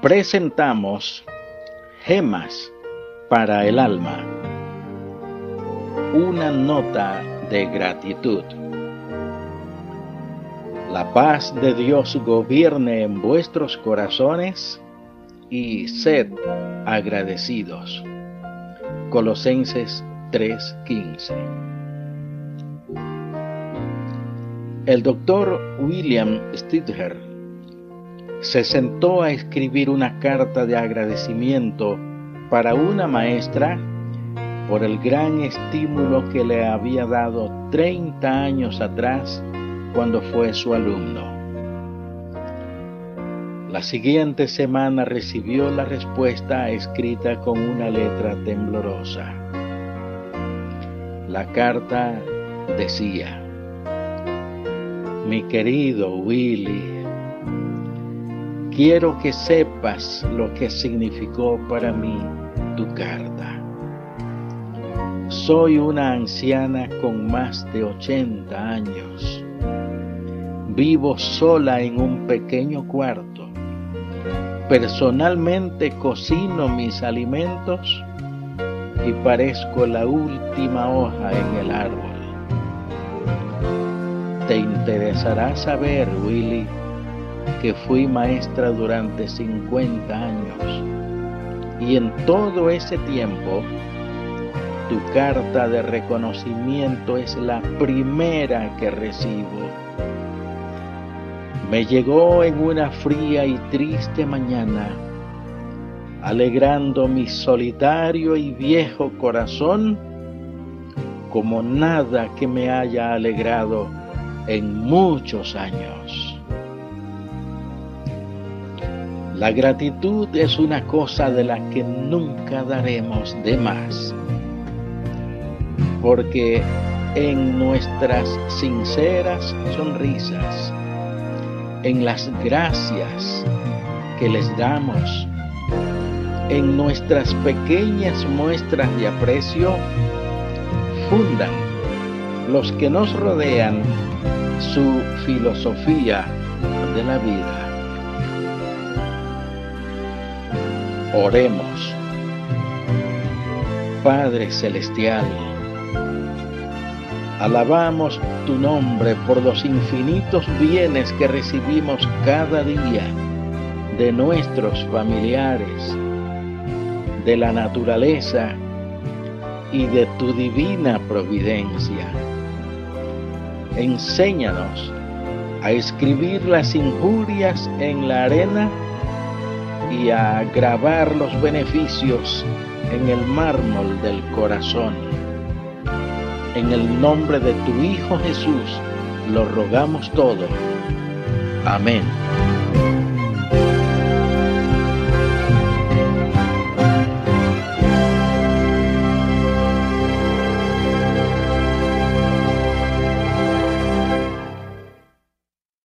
presentamos Gemas para el alma. Una nota de gratitud. La paz de Dios gobierne en vuestros corazones y sed agradecidos. Colosenses 3:15 El doctor William Stidher se sentó a escribir una carta de agradecimiento para una maestra por el gran estímulo que le había dado 30 años atrás cuando fue su alumno. La siguiente semana recibió la respuesta escrita con una letra temblorosa. La carta decía, mi querido Willy, Quiero que sepas lo que significó para mí tu carta. Soy una anciana con más de 80 años. Vivo sola en un pequeño cuarto. Personalmente cocino mis alimentos y parezco la última hoja en el árbol. Te interesará saber, Willy, que fui maestra durante 50 años y en todo ese tiempo tu carta de reconocimiento es la primera que recibo. Me llegó en una fría y triste mañana, alegrando mi solitario y viejo corazón como nada que me haya alegrado en muchos años. La gratitud es una cosa de la que nunca daremos de más, porque en nuestras sinceras sonrisas, en las gracias que les damos, en nuestras pequeñas muestras de aprecio, fundan los que nos rodean su filosofía de la vida. Oremos. Padre Celestial, alabamos tu nombre por los infinitos bienes que recibimos cada día de nuestros familiares, de la naturaleza y de tu divina providencia. Enséñanos a escribir las injurias en la arena y a grabar los beneficios en el mármol del corazón. En el nombre de tu Hijo Jesús lo rogamos todo. Amén.